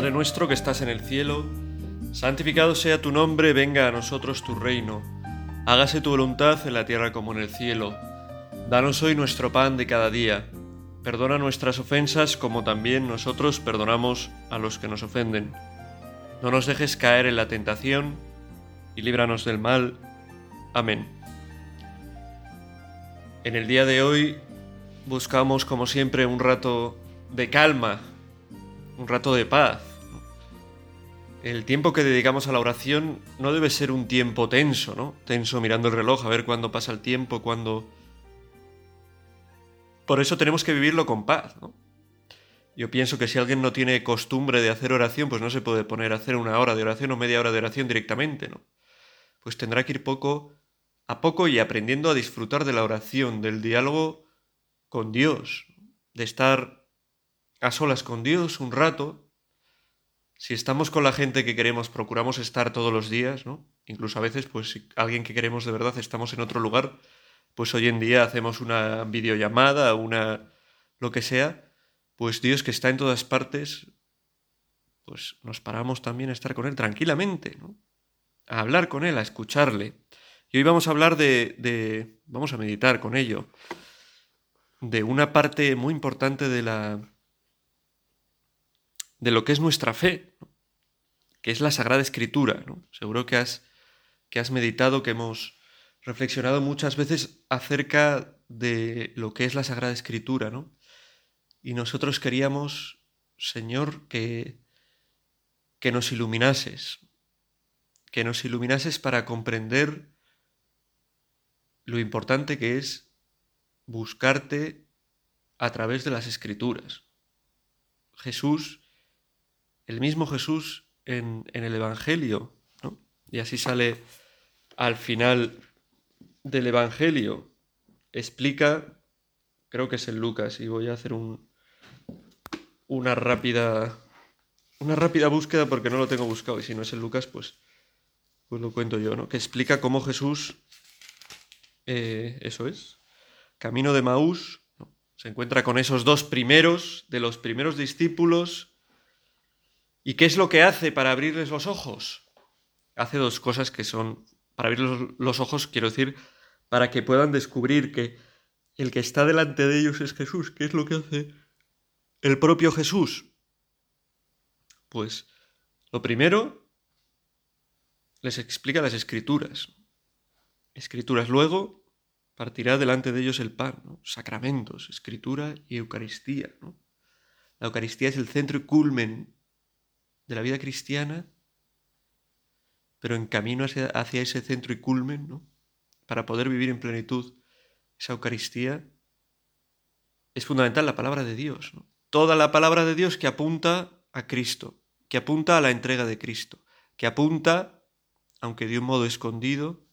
Padre nuestro que estás en el cielo, santificado sea tu nombre, venga a nosotros tu reino, hágase tu voluntad en la tierra como en el cielo. Danos hoy nuestro pan de cada día, perdona nuestras ofensas como también nosotros perdonamos a los que nos ofenden. No nos dejes caer en la tentación y líbranos del mal. Amén. En el día de hoy buscamos como siempre un rato de calma un rato de paz. El tiempo que dedicamos a la oración no debe ser un tiempo tenso, ¿no? Tenso mirando el reloj a ver cuándo pasa el tiempo, cuándo... Por eso tenemos que vivirlo con paz, ¿no? Yo pienso que si alguien no tiene costumbre de hacer oración, pues no se puede poner a hacer una hora de oración o media hora de oración directamente, ¿no? Pues tendrá que ir poco a poco y aprendiendo a disfrutar de la oración, del diálogo con Dios, de estar a solas con Dios un rato, si estamos con la gente que queremos, procuramos estar todos los días, ¿no? Incluso a veces, pues si alguien que queremos de verdad estamos en otro lugar, pues hoy en día hacemos una videollamada, una lo que sea, pues Dios que está en todas partes, pues nos paramos también a estar con Él tranquilamente, ¿no? A hablar con Él, a escucharle. Y hoy vamos a hablar de, de vamos a meditar con ello, de una parte muy importante de la, de lo que es nuestra fe, que es la Sagrada Escritura. Seguro que has, que has meditado, que hemos reflexionado muchas veces acerca de lo que es la Sagrada Escritura, ¿no? Y nosotros queríamos, Señor, que, que nos iluminases, que nos iluminases para comprender lo importante que es buscarte a través de las escrituras. Jesús el mismo Jesús en, el Evangelio, ¿no? Y así sale al final del Evangelio. Explica, creo que es en Lucas, y voy a hacer un, una rápida una rápida búsqueda porque no lo tengo buscado y si no es en Lucas pues, pues lo cuento yo, ¿no? Que explica cómo Jesús, eh, eso es, camino de Maús, se encuentra con esos dos primeros de los primeros discípulos ¿Y qué es lo que hace para abrirles los ojos? Hace dos cosas que son, para abrirles los ojos, quiero decir, para que puedan descubrir que el que está delante de ellos es Jesús. ¿Qué es lo que hace el propio Jesús? Pues lo primero, les explica las escrituras. Escrituras. Luego partirá delante de ellos el pan, sacramentos, escritura y Eucaristía. La Eucaristía es el centro y culmen de la vida cristiana, pero en camino hacia, ese centro y culmen, ¿no? para poder vivir en plenitud esa Eucaristía, es fundamental la palabra de Dios. Toda la palabra de Dios que apunta a Cristo, que apunta a la entrega de Cristo, que apunta, aunque de un modo escondido,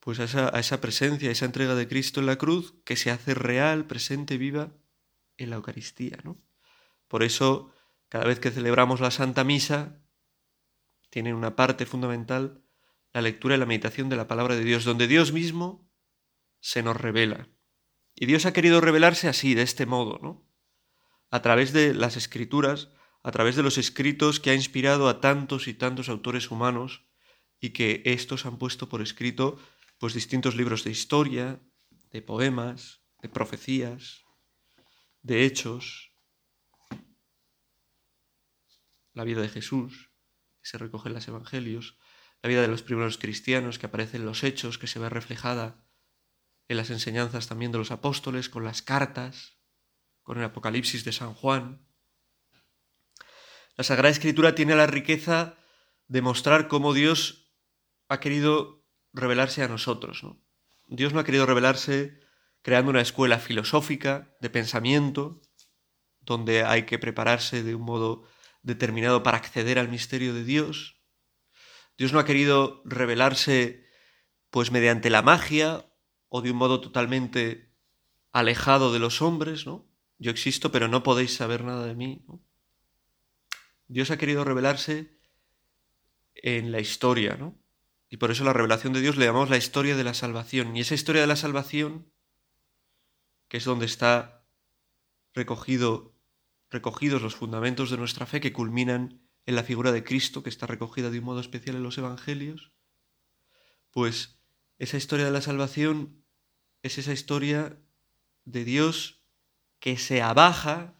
pues a esa, a esa presencia, a esa entrega de Cristo en la cruz, que se hace real, presente, viva en la Eucaristía. ¿no? Por eso cada vez que celebramos la Santa Misa, tiene una parte fundamental la lectura y la meditación de la palabra de Dios, donde Dios mismo se nos revela. Y Dios ha querido revelarse así, de este modo, ¿no? A través de las escrituras, a través de los escritos que ha inspirado a tantos y tantos autores humanos y que estos han puesto por escrito pues distintos libros de historia, de poemas, de profecías, de hechos, la vida de Jesús, que se recoge en los evangelios, la vida de los primeros cristianos, que aparece en los hechos, que se ve reflejada en las enseñanzas también de los apóstoles, con las cartas, con el Apocalipsis de San Juan. La Sagrada Escritura tiene la riqueza de mostrar cómo Dios ha querido revelarse a nosotros. Dios no ha querido revelarse creando una escuela filosófica de pensamiento, donde hay que prepararse de un modo determinado para acceder al misterio de Dios. Dios no ha querido revelarse pues mediante la magia o de un modo totalmente alejado de los hombres, ¿no? Yo existo, pero no podéis saber nada de mí, Dios ha querido revelarse en la historia, ¿no? Y por eso la revelación de Dios le llamamos la historia de la salvación. Y esa historia de la salvación, que es donde está recogido recogidos los fundamentos de nuestra fe que culminan en la figura de Cristo, que está recogida de un modo especial en los Evangelios, pues esa historia de la salvación es esa historia de Dios que se abaja,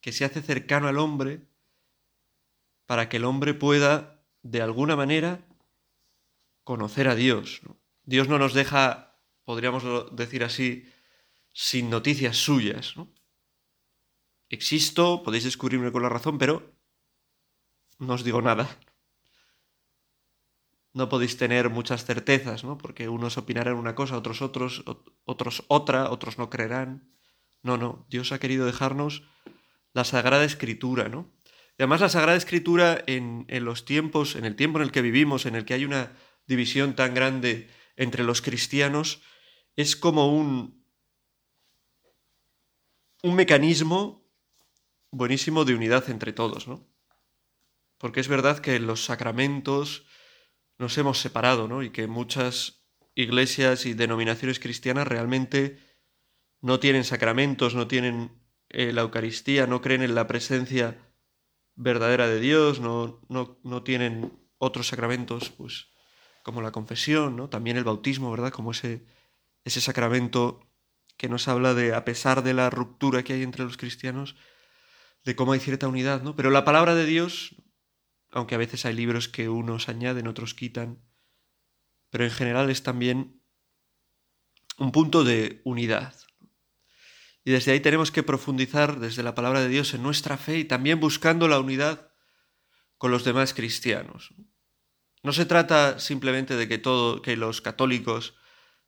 que se hace cercano al hombre, para que el hombre pueda, de alguna manera, conocer a Dios. Dios no nos deja, podríamos decir así, sin noticias suyas. Existo, podéis descubrirme con la razón, pero no os digo nada. No podéis tener muchas certezas, ¿no? Porque unos opinarán una cosa, otros otros, otros otra, otros no creerán. No, no, Dios ha querido dejarnos la Sagrada Escritura, ¿no? Y además la Sagrada Escritura en, en los tiempos, en el tiempo en el que vivimos, en el que hay una división tan grande entre los cristianos, es como un, un mecanismo buenísimo de unidad entre todos, ¿no? Porque es verdad que los sacramentos nos hemos separado, ¿no? Y que muchas iglesias y denominaciones cristianas realmente no tienen sacramentos, no tienen eh, la Eucaristía, no creen en la presencia verdadera de Dios, no, no, no tienen otros sacramentos, pues como la confesión, ¿no? También el bautismo, ¿verdad? Como ese, ese sacramento que nos habla de, a pesar de la ruptura que hay entre los cristianos, de cómo hay cierta unidad, ¿no? Pero la palabra de Dios aunque a veces hay libros que unos añaden, otros quitan, pero en general es también un punto de unidad. Y desde ahí tenemos que profundizar desde la palabra de Dios en nuestra fe y también buscando la unidad con los demás cristianos. No se trata simplemente de que todo, que los católicos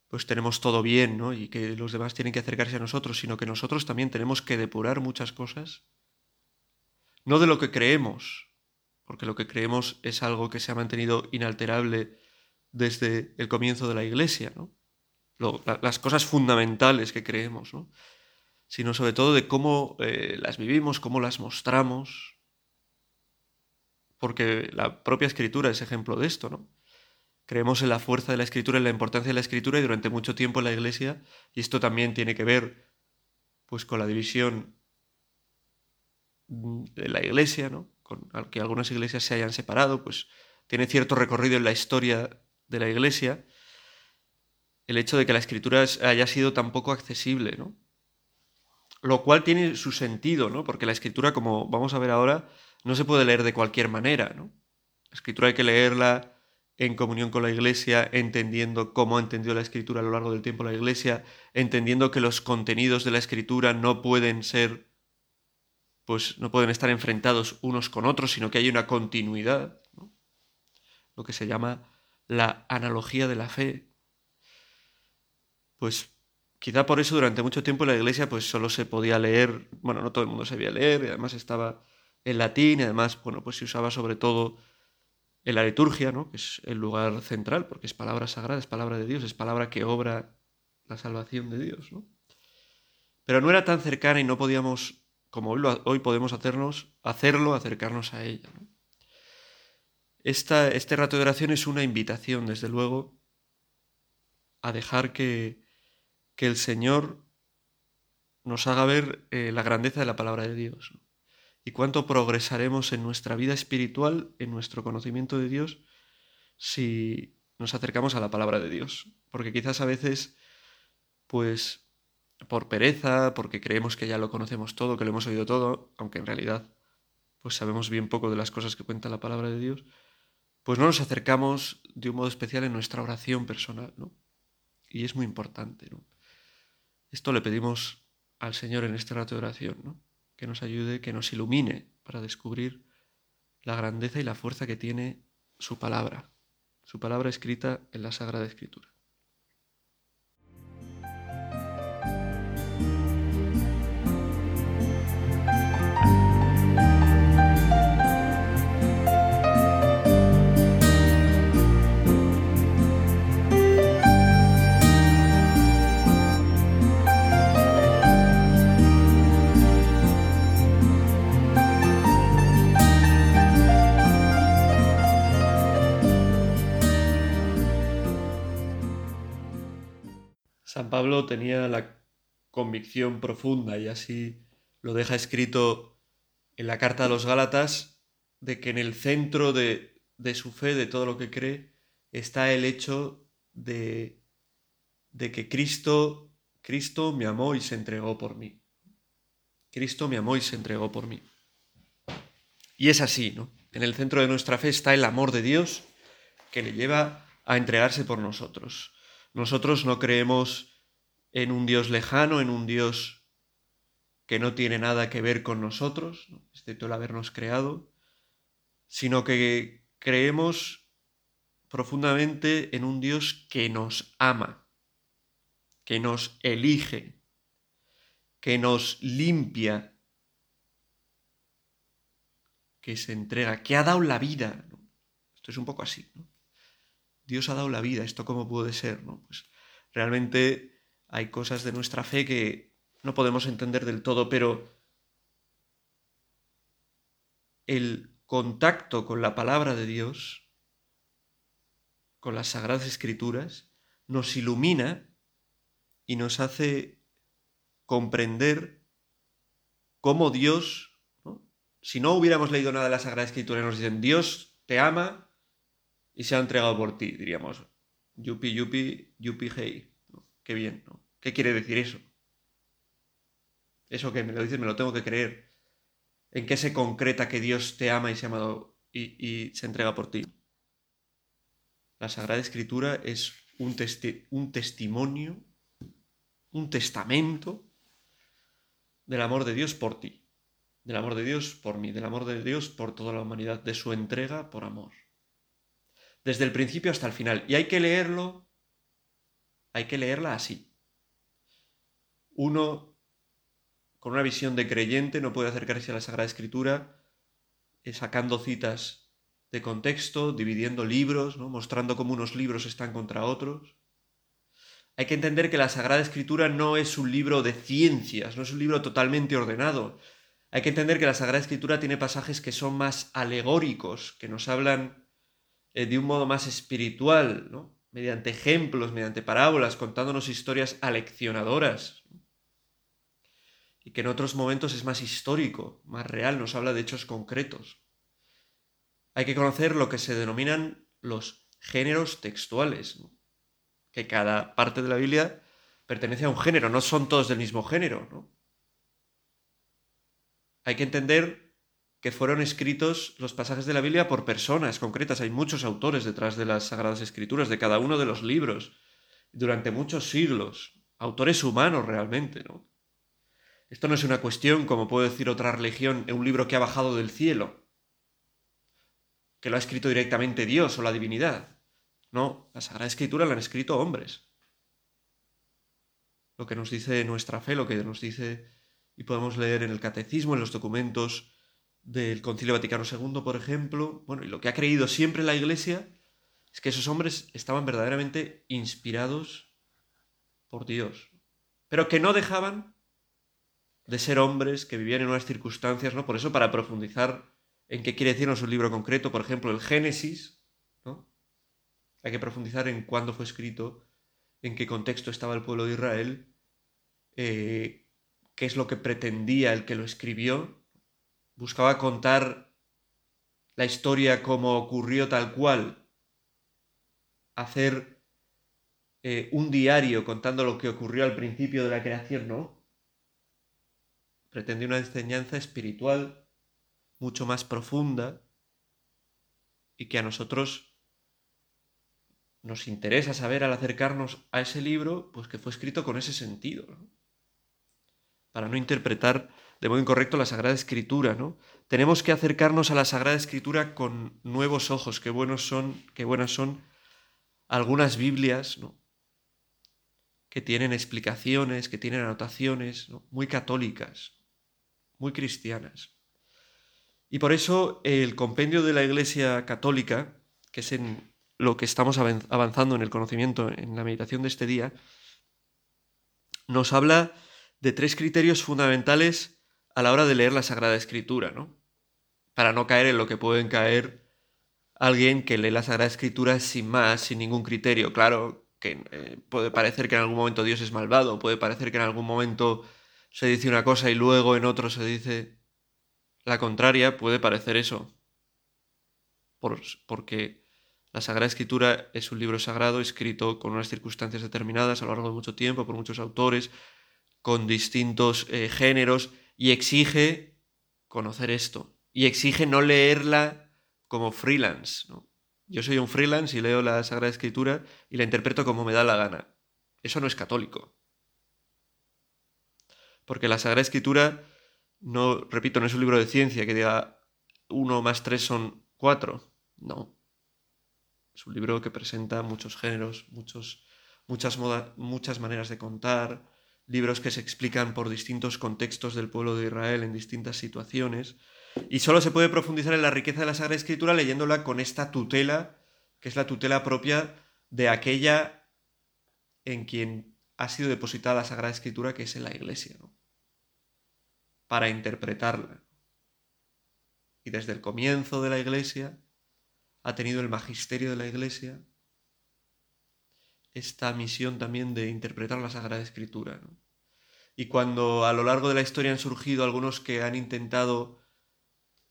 pues tenemos todo bien, ¿no? Y que los demás tienen que acercarse a nosotros, sino que nosotros también tenemos que depurar muchas cosas, no de lo que creemos, porque lo que creemos es algo que se ha mantenido inalterable desde el comienzo de la Iglesia, ¿no? las cosas fundamentales que creemos, ¿no? sino sobre todo de cómo eh, las vivimos, cómo las mostramos, porque la propia escritura es ejemplo de esto, ¿no? Creemos en la fuerza de la escritura, en la importancia de la escritura y durante mucho tiempo en la Iglesia, y esto también tiene que ver pues con la división de la Iglesia, ¿no? con que algunas iglesias se hayan separado, pues tiene cierto recorrido en la historia de la iglesia, el hecho de que la escritura haya sido tan poco accesible, ¿no? Lo cual tiene su sentido, ¿no? Porque la escritura, como vamos a ver ahora, no se puede leer de cualquier manera, ¿no? La escritura hay que leerla en comunión con la Iglesia, entendiendo cómo entendió la Escritura a lo largo del tiempo la Iglesia, entendiendo que los contenidos de la Escritura no pueden ser pues no pueden estar enfrentados unos con otros, sino que hay una continuidad, lo que se llama la analogía de la fe. Pues quizá por eso durante mucho tiempo la iglesia pues solo se podía leer, bueno, no todo el mundo sabía leer, y además estaba en latín, y además, bueno, pues se usaba sobre todo en la liturgia, ¿no? que es el lugar central, porque es palabra sagrada, es palabra de Dios, es palabra que obra la salvación de Dios, ¿no? Pero no era tan cercana y no podíamos como hoy, podemos hacernos, hacerlo, acercarnos a ella. este rato de oración es una invitación, desde luego, a dejar que, que el Señor nos haga ver eh, la grandeza de la palabra de Dios y cuánto progresaremos en nuestra vida espiritual, en nuestro conocimiento de Dios, si nos acercamos a la palabra de Dios. Porque quizás a veces, pues por pereza, porque creemos que ya lo conocemos todo, que lo hemos oído todo, aunque en realidad pues sabemos bien poco de las cosas que cuenta la palabra de Dios, pues no nos acercamos de un modo especial en nuestra oración personal, ¿no? Y es muy importante, ¿no? Esto le pedimos al Señor en este rato de oración, ¿no? Que nos ayude, que nos ilumine para descubrir la grandeza y la fuerza que tiene su palabra, su palabra escrita en la Sagrada Escritura. Pablo tenía la convicción profunda y así lo deja escrito en la carta a los Gálatas, de que en el centro de, de su fe, de todo lo que cree, está el hecho de, de que Cristo, Cristo me amó y se entregó por mí. Cristo me amó y se entregó por mí. Y es así, ¿no? En el centro de nuestra fe está el amor de Dios que le lleva a entregarse por nosotros. Nosotros no creemos en un Dios lejano, en un Dios que no tiene nada que ver con nosotros, excepto el habernos creado, sino que creemos profundamente en un Dios que nos ama, que nos elige, que nos limpia, que se entrega, que ha dado la vida. Esto es un poco así. Dios ha dado la vida, ¿esto cómo puede ser? ¿no? Pues realmente hay cosas de nuestra fe que no podemos entender del todo, pero el contacto con la palabra de Dios, con las sagradas escrituras, nos ilumina y nos hace comprender cómo Dios, si no hubiéramos leído nada de la Sagrada Escritura nos dicen Dios te ama y se ha entregado por ti, diríamos, yupi, yupi, yupi, hey, qué bien, ¿no? ¿Qué quiere decir eso? Eso que me lo dices, me lo tengo que creer. ¿En qué se concreta que Dios te ama y se, ha amado y, se entrega por ti? La Sagrada Escritura es un, un testimonio, un testamento del amor de Dios por ti, del amor de Dios por mí, del amor de Dios por toda la humanidad, de su entrega por amor. Desde el principio hasta el final. Y hay que leerlo, hay que leerla así. Uno, con una visión de creyente, no puede acercarse a la Sagrada Escritura eh, sacando citas de contexto, dividiendo libros, ¿no? mostrando cómo unos libros están contra otros. Hay que entender que la Sagrada Escritura no es un libro de ciencias, no es un libro totalmente ordenado. Hay que entender que la Sagrada Escritura tiene pasajes que son más alegóricos, que nos hablan eh, de un modo más espiritual, mediante ejemplos, mediante parábolas, contándonos historias aleccionadoras. Y que en otros momentos es más histórico, más real, nos habla de hechos concretos. Hay que conocer lo que se denominan los géneros textuales que cada parte de la Biblia pertenece a un género, no son todos del mismo género, ¿no? Hay que entender que fueron escritos los pasajes de la Biblia por personas concretas, hay muchos autores detrás de las Sagradas Escrituras, de cada uno de los libros, durante muchos siglos, autores humanos realmente, ¿no? Esto no es una cuestión, como puede decir otra religión, en un libro que ha bajado del cielo, que lo ha escrito directamente Dios o la divinidad. No, la Sagrada Escritura la han escrito hombres. Lo que nos dice nuestra fe, lo que nos dice y podemos leer en el catecismo, en los documentos del Concilio Vaticano II, por ejemplo, bueno, y lo que ha creído siempre la Iglesia es que esos hombres estaban verdaderamente inspirados por Dios, pero que no dejaban de ser hombres que vivían en unas circunstancias, ¿no? Por eso, para profundizar en qué quiere decirnos un libro concreto, por ejemplo, el Génesis, hay que profundizar en cuándo fue escrito, en qué contexto estaba el pueblo de Israel, eh, qué es lo que pretendía el que lo escribió. Buscaba contar la historia como ocurrió tal cual, hacer eh, un diario contando lo que ocurrió al principio de la creación, ¿no? Pretendía una enseñanza espiritual mucho más profunda y que a nosotros nos interesa saber al acercarnos a ese libro, pues que fue escrito con ese sentido, para no interpretar de modo incorrecto la Sagrada Escritura, ¿no? Tenemos que acercarnos a la Sagrada Escritura con nuevos ojos, qué buenos son, qué buenas son algunas Biblias, ¿no? que tienen explicaciones, que tienen anotaciones, muy católicas, muy cristianas. Y por eso el compendio de la Iglesia Católica, que es en lo que estamos avanzando en el conocimiento, en la meditación de este día, nos habla de tres criterios fundamentales a la hora de leer la Sagrada Escritura, ¿no? Para no caer en lo que pueden caer alguien que lee la Sagrada Escritura sin más, sin ningún criterio. Claro que eh, puede parecer que en algún momento Dios es malvado, puede parecer que en algún momento se dice una cosa y luego en otro se dice la contraria, puede parecer eso. porque la Sagrada Escritura es un libro sagrado escrito con unas circunstancias determinadas a lo largo de mucho tiempo por muchos autores, con distintos eh, géneros, y exige conocer esto. Y exige no leerla como freelance. Yo soy un freelance y leo la Sagrada Escritura y la interpreto como me da la gana. Eso no es católico. Porque la Sagrada Escritura, no, repito, no es un libro de ciencia que diga uno más tres son cuatro. No. Es un libro que presenta muchos géneros, muchos, muchas, muchas maneras de contar, libros que se explican por distintos contextos del pueblo de Israel en distintas situaciones. Y solo se puede profundizar en la riqueza de la Sagrada Escritura leyéndola con esta tutela, que es la tutela propia de aquella en quien ha sido depositada la Sagrada Escritura, que es en la Iglesia. Para interpretarla. Y desde el comienzo de la Iglesia ha tenido el magisterio de la Iglesia esta misión también de interpretar la Sagrada Escritura. Y cuando a lo largo de la historia han surgido algunos que han intentado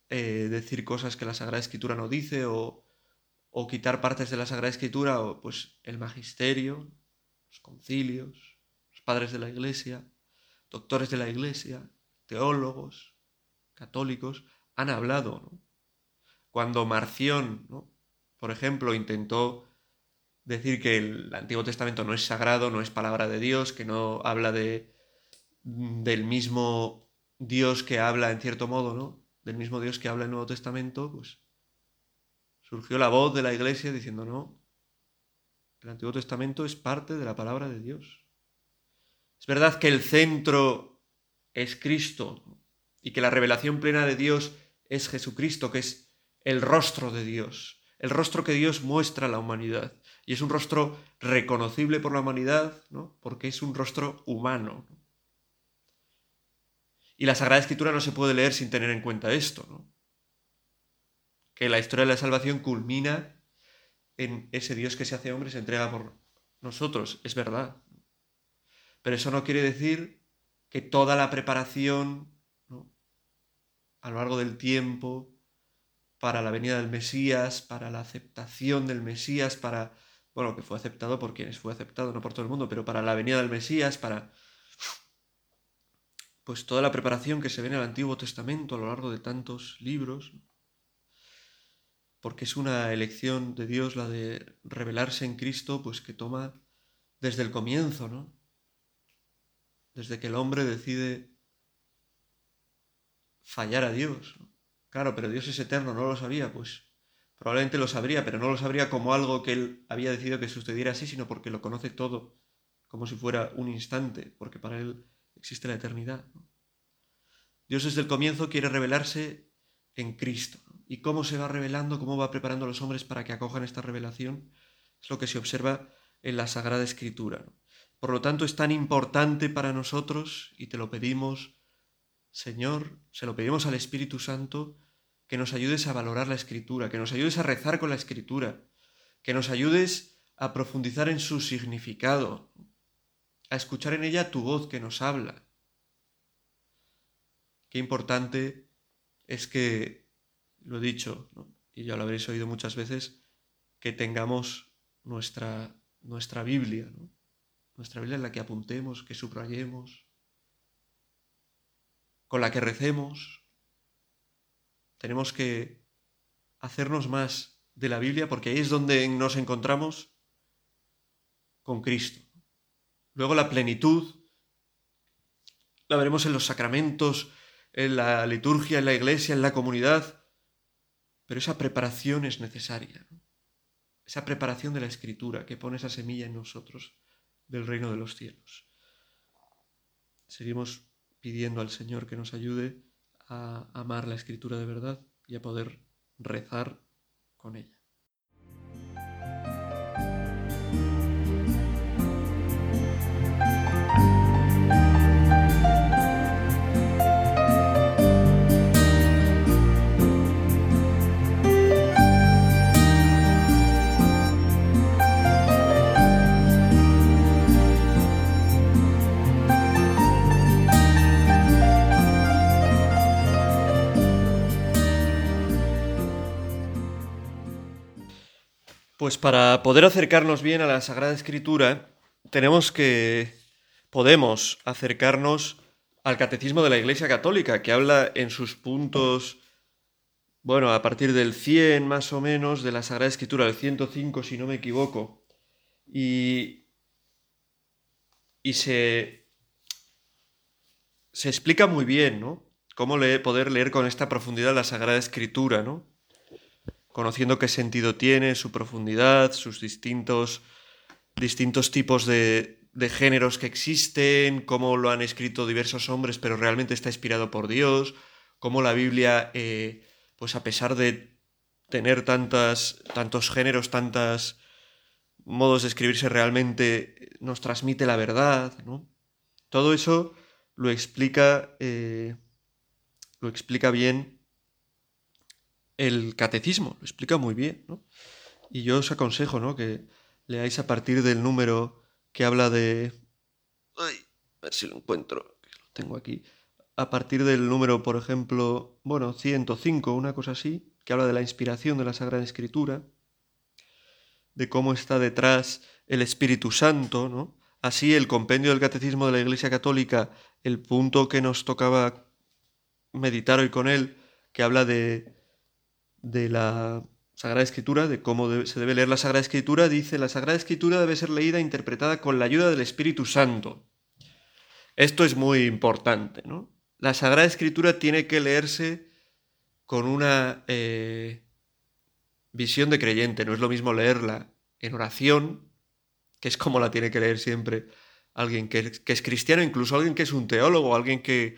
eh, decir cosas que la Sagrada Escritura no dice o, o quitar partes de la Sagrada Escritura, pues el magisterio, los concilios, los padres de la Iglesia, doctores de la Iglesia, teólogos, católicos, han hablado. Cuando Marción, por ejemplo, intentó decir que el Antiguo Testamento no es sagrado, no es palabra de Dios, que no habla de, del mismo Dios que habla en cierto modo, ¿no? Del mismo Dios que habla en el Nuevo Testamento, pues surgió la voz de la Iglesia diciendo, no, el Antiguo Testamento es parte de la palabra de Dios. Es verdad que el centro es Cristo y que la revelación plena de Dios es Jesucristo, que es el rostro de Dios, el rostro que Dios muestra a la humanidad. Y es un rostro reconocible por la humanidad, ¿no? porque es un rostro humano. Y la Sagrada Escritura no se puede leer sin tener en cuenta esto, ¿no? que la historia de la salvación culmina en ese Dios que se hace hombre y se entrega por nosotros, es verdad. Pero eso no quiere decir que toda la preparación a lo largo del tiempo para la venida del Mesías, para la aceptación del Mesías, para, bueno, que fue aceptado por quienes fue aceptado, no por todo el mundo, pero para la venida del Mesías, para, pues toda la preparación que se ve en el Antiguo Testamento a lo largo de tantos libros, porque es una elección de Dios la de revelarse en Cristo, pues que toma desde el comienzo, ¿no? Desde que el hombre decide fallar a Dios. Claro, pero Dios es eterno, no lo sabía, pues probablemente lo sabría, pero no lo sabría como algo que él había decidido que sucediera así, sino porque lo conoce todo, como si fuera un instante, porque para él existe la eternidad. Dios desde el comienzo quiere revelarse en Cristo. ¿Y cómo se va revelando, cómo va preparando a los hombres para que acojan esta revelación? Es lo que se observa en la Sagrada Escritura. Por lo tanto, es tan importante para nosotros, y te lo pedimos, Señor, se lo pedimos al Espíritu Santo, que nos ayudes a valorar la Escritura, que nos ayudes a rezar con la Escritura, que nos ayudes a profundizar en su significado, a escuchar en ella tu voz que nos habla. Qué importante es que lo he dicho, y ya lo habréis oído muchas veces, que tengamos nuestra, nuestra Biblia, nuestra Biblia en la que apuntemos, que subrayemos, con la que recemos. Tenemos que hacernos más de la Biblia porque ahí es donde nos encontramos con Cristo. Luego la plenitud la veremos en los sacramentos, en la liturgia, en la iglesia, en la comunidad, pero esa preparación es necesaria. Esa preparación de la escritura que pone esa semilla en nosotros del reino de los cielos. Seguimos pidiendo al Señor que nos ayude a amar la escritura de verdad y a poder rezar con ella. Pues para poder acercarnos bien a la Sagrada Escritura, tenemos que, podemos acercarnos al Catecismo de la Iglesia Católica, que habla en sus puntos, bueno, a partir del 100 más o menos, de la Sagrada Escritura, el 105 si no me equivoco, y, y se, se explica muy bien, ¿no? Cómo poder leer con esta profundidad la Sagrada Escritura, ¿no? Conociendo qué sentido tiene, su profundidad, sus distintos, distintos tipos de, de géneros que existen, cómo lo han escrito diversos hombres, pero realmente está inspirado por Dios, cómo la Biblia, eh, pues a pesar de tener tantas, tantos géneros, tantos modos de escribirse, realmente nos transmite la verdad, ¿no? Todo eso lo explica, eh, lo explica bien el catecismo, lo explica muy bien, ¿no? Y yo os aconsejo, ¿no? Que leáis a partir del número que habla de... Ay, a ver si lo encuentro, lo tengo aquí. A partir del número, por ejemplo, bueno, 105, una cosa así, que habla de la inspiración de la Sagrada Escritura, de cómo está detrás el Espíritu Santo, ¿no? Así el compendio del Catecismo de la Iglesia Católica, el punto que nos tocaba meditar hoy con él, que habla de de la Sagrada Escritura, de cómo se debe leer la Sagrada Escritura, dice, la Sagrada Escritura debe ser leída e interpretada con la ayuda del Espíritu Santo. Esto es muy importante, ¿no? La Sagrada Escritura tiene que leerse con una eh, visión de creyente, no es lo mismo leerla en oración, que es como la tiene que leer siempre alguien que, es cristiano, incluso alguien que es un teólogo, alguien que,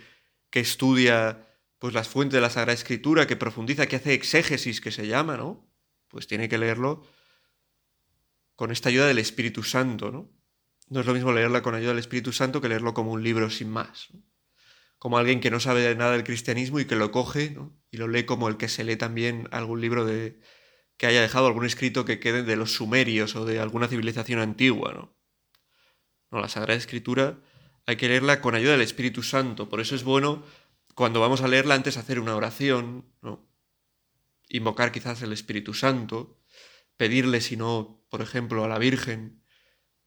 que estudia pues las fuentes de la Sagrada Escritura, que profundiza, que hace exégesis, que se llama, ¿no? Pues tiene que leerlo con esta ayuda del Espíritu Santo, ¿no? No es lo mismo leerla con ayuda del Espíritu Santo que leerlo como un libro sin más. Como alguien que no sabe nada del cristianismo y que lo coge ¿no? y lo lee como el que se lee también algún libro de que haya dejado algún escrito que quede de los sumerios o de alguna civilización antigua, ¿no? No, la Sagrada Escritura hay que leerla con ayuda del Espíritu Santo. Por eso es bueno cuando vamos a leerla antes hacer una oración, invocar quizás el Espíritu Santo, pedirle, si no, por ejemplo, a la Virgen,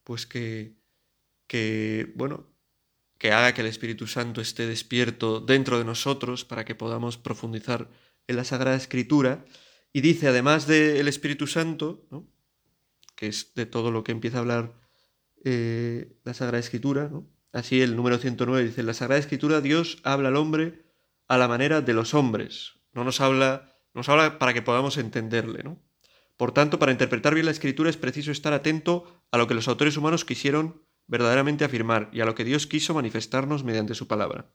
pues que, que, bueno, que haga que el Espíritu Santo esté despierto dentro de nosotros para que podamos profundizar en la Sagrada Escritura. Y dice, además del Espíritu Santo, ¿no? que es de todo lo que empieza a hablar eh, la Sagrada Escritura, ¿no? Así el número 109 dice, en la Sagrada Escritura Dios habla al hombre a la manera de los hombres. No nos habla, nos habla para que podamos entenderle, ¿no? Por tanto, para interpretar bien la Escritura es preciso estar atento a lo que los autores humanos quisieron verdaderamente afirmar y a lo que Dios quiso manifestarnos mediante su palabra.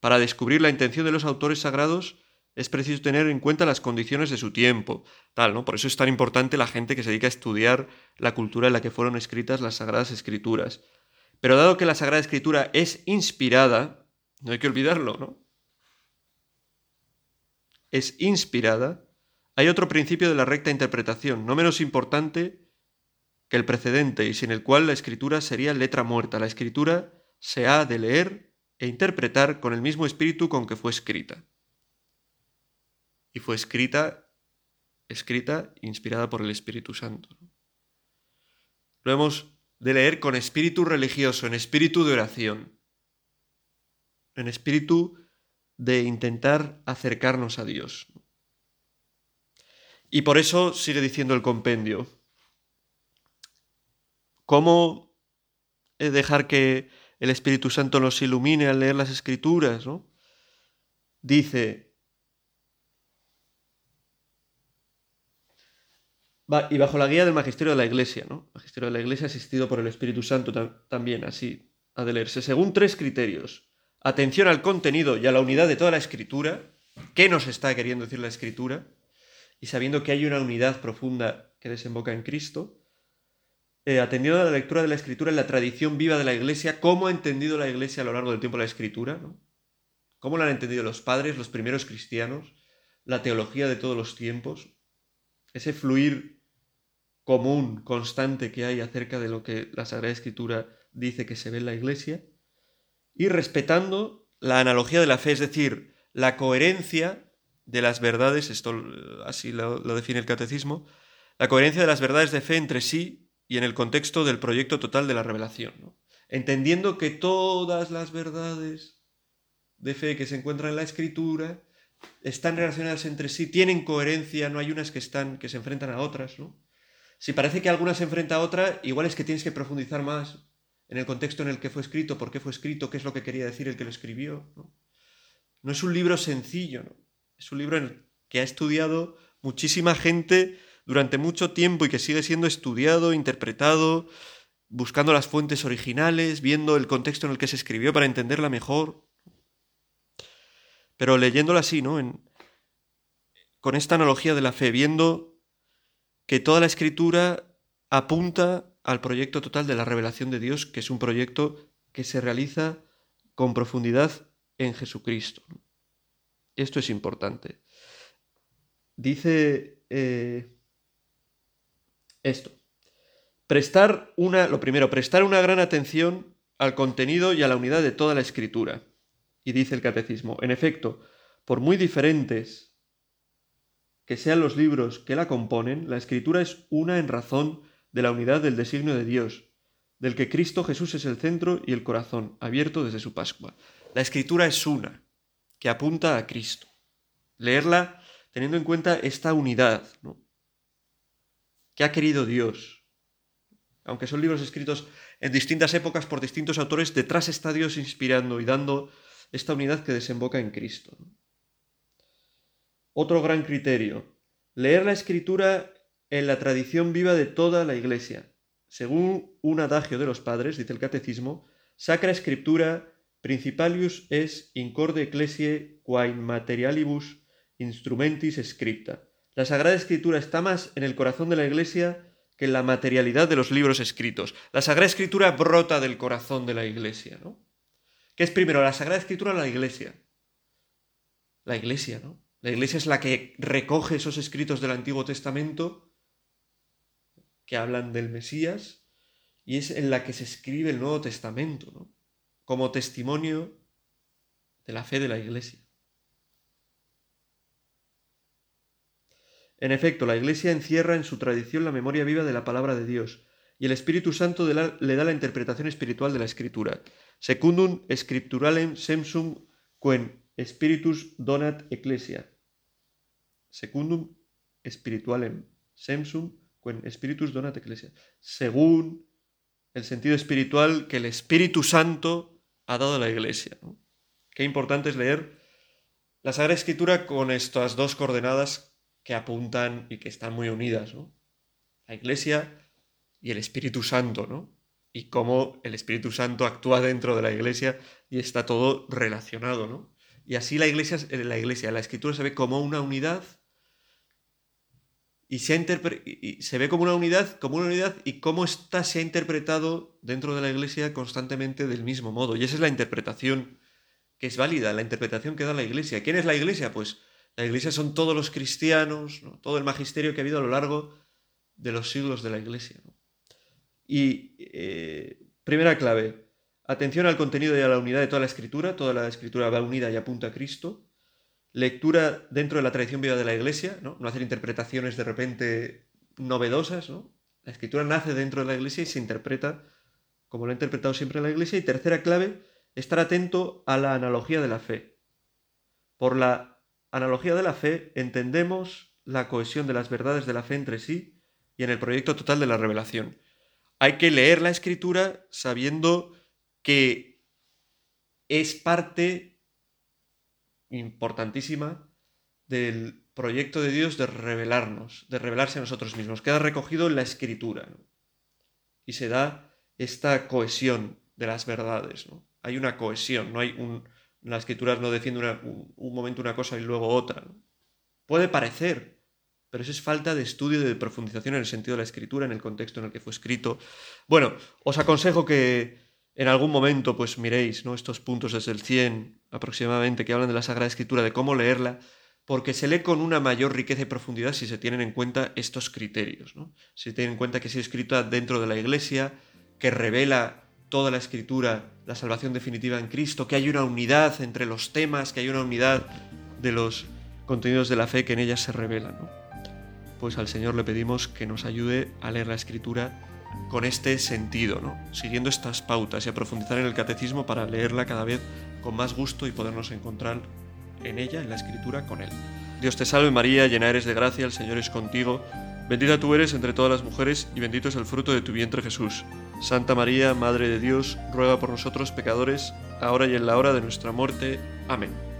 Para descubrir la intención de los autores sagrados es preciso tener en cuenta las condiciones de su tiempo, tal, ¿no? Por eso es tan importante la gente que se dedica a estudiar la cultura en la que fueron escritas las sagradas escrituras, pero dado que la Sagrada Escritura es inspirada, no hay que olvidarlo, ¿no? Es inspirada, hay otro principio de la recta interpretación, no menos importante que el precedente, y sin el cual la escritura sería letra muerta. La escritura se ha de leer e interpretar con el mismo espíritu con que fue escrita. Y fue escrita, escrita, inspirada por el Espíritu Santo. Lo hemos de leer con espíritu religioso, en espíritu de oración, en espíritu de intentar acercarnos a Dios. Y por eso sigue diciendo el compendio, ¿cómo dejar que el Espíritu Santo nos ilumine al leer las escrituras? ¿no? Dice, y bajo la guía del magisterio de la Iglesia, ¿no? Magisterio de la Iglesia asistido por el Espíritu Santo también, así ha de leerse, según tres criterios. Atención al contenido y a la unidad de toda la escritura. ¿Qué nos está queriendo decir la escritura? Y sabiendo que hay una unidad profunda que desemboca en Cristo. Eh, atendiendo a la lectura de la escritura en la tradición viva de la Iglesia, cómo ha entendido la Iglesia a lo largo del tiempo la escritura, ¿no? ¿Cómo la han entendido los padres, los primeros cristianos, la teología de todos los tiempos? Ese fluir común, constante que hay acerca de lo que la Sagrada Escritura dice que se ve en la Iglesia, y respetando la analogía de la fe, es decir, la coherencia de las verdades, esto así lo, define el catecismo, la coherencia de las verdades de fe entre sí y en el contexto del proyecto total de la revelación. Entendiendo que todas las verdades de fe que se encuentran en la escritura están relacionadas entre sí, tienen coherencia, no hay unas que están que se enfrentan a otras, ¿no? Si parece que alguna se enfrenta a otra, igual es que tienes que profundizar más en el contexto en el que fue escrito, por qué fue escrito, qué es lo que quería decir el que lo escribió. No, es un libro sencillo, es un libro en el que ha estudiado muchísima gente durante mucho tiempo y que sigue siendo estudiado, interpretado, buscando las fuentes originales, viendo el contexto en el que se escribió para entenderla mejor. Pero leyéndola así, ¿no? con esta analogía de la fe, viendo que toda la escritura apunta al proyecto total de la revelación de Dios, que es un proyecto que se realiza con profundidad en Jesucristo. Esto es importante. Dice eh, esto. Prestar una, lo primero, prestar una gran atención al contenido y a la unidad de toda la escritura. Y dice el catecismo, en efecto, por muy diferentes que sean los libros que la componen, la escritura es una en razón de la unidad del designio de Dios, del que Cristo Jesús es el centro y el corazón, abierto desde su Pascua. La escritura es una, que apunta a Cristo. Leerla teniendo en cuenta esta unidad, que ha querido Dios. Aunque son libros escritos en distintas épocas por distintos autores, detrás está Dios inspirando y dando esta unidad que desemboca en Cristo. Otro gran criterio, leer la escritura en la tradición viva de toda la Iglesia. Según un adagio de los padres, dice el catecismo, Sacra Scriptura principalius es incorde ecclesiae qua in materialibus instrumentis scripta. La Sagrada Escritura está más en el corazón de la Iglesia que en la materialidad de los libros escritos. La Sagrada Escritura brota del corazón de la Iglesia, ¿no? ¿Qué es primero, la Sagrada Escritura o la Iglesia? La Iglesia, ¿no? La Iglesia es la que recoge esos escritos del Antiguo Testamento que hablan del Mesías y es en la que se escribe el Nuevo Testamento, ¿no? como testimonio de la fe de la Iglesia. En efecto, la Iglesia encierra en su tradición la memoria viva de la palabra de Dios, y el Espíritu Santo le da la interpretación espiritual de la Escritura. Secundum scripturalem semsum quem spiritus donat ecclesia. Secundum spiritualem semsum quem spiritus donat ecclesia. Según el sentido espiritual que el Espíritu Santo ha dado a la Iglesia. Qué importante es leer la Sagrada Escritura con estas dos coordenadas que apuntan y que están muy unidas, ¿no? La Iglesia y el Espíritu Santo, ¿no? Y cómo el Espíritu Santo actúa dentro de la Iglesia y está todo relacionado, ¿no? Y así la Iglesia, la Iglesia, la Escritura se ve como una unidad y se, ve como una unidad, como una unidad y cómo está se ha interpretado dentro de la Iglesia constantemente del mismo modo. Y esa es la interpretación que es válida, la interpretación que da la Iglesia. ¿Quién es la Iglesia? Pues la Iglesia son todos los cristianos, todo el magisterio que ha habido a lo largo de los siglos de la Iglesia. Y eh, primera clave, atención al contenido y a la unidad de toda la escritura. Toda la escritura va unida y apunta a Cristo lectura dentro de la tradición viva de la Iglesia, ¿no? hacer interpretaciones de repente novedosas, ¿no? La escritura nace dentro de la Iglesia y se interpreta como lo ha interpretado siempre la Iglesia. Y tercera clave, estar atento a la analogía de la fe. Por la analogía de la fe entendemos la cohesión de las verdades de la fe entre sí y en el proyecto total de la revelación. Hay que leer la escritura sabiendo que es parte importantísima del proyecto de Dios de revelarnos, de revelarse a nosotros mismos. Queda recogido en la escritura. Y se da esta cohesión de las verdades. Hay una cohesión, no hay un... La escritura no defiende un, momento una cosa y luego otra. Puede parecer, pero eso es falta de estudio de profundización en el sentido de la escritura, en el contexto en el que fue escrito. Bueno, os aconsejo que en algún momento pues miréis ¿no? estos puntos desde el 100 aproximadamente que hablan de la Sagrada Escritura, de cómo leerla, porque se lee con una mayor riqueza y profundidad si se tienen en cuenta estos criterios. ¿no? Si se tienen en cuenta que es escrita dentro de la Iglesia, que revela toda la Escritura, la salvación definitiva en Cristo, que hay una unidad entre los temas, que hay una unidad de los contenidos de la fe que en ella se revelan. Pues al Señor le pedimos que nos ayude a leer la escritura con este sentido, siguiendo estas pautas y a profundizar en el catecismo para leerla cada vez con más gusto y podernos encontrar en ella, en la escritura, con Él. Dios te salve María, llena eres de gracia, el Señor es contigo, bendita tú eres entre todas las mujeres y bendito es el fruto de tu vientre Jesús. Santa María, Madre de Dios, ruega por nosotros pecadores, ahora y en la hora de nuestra muerte. Amén.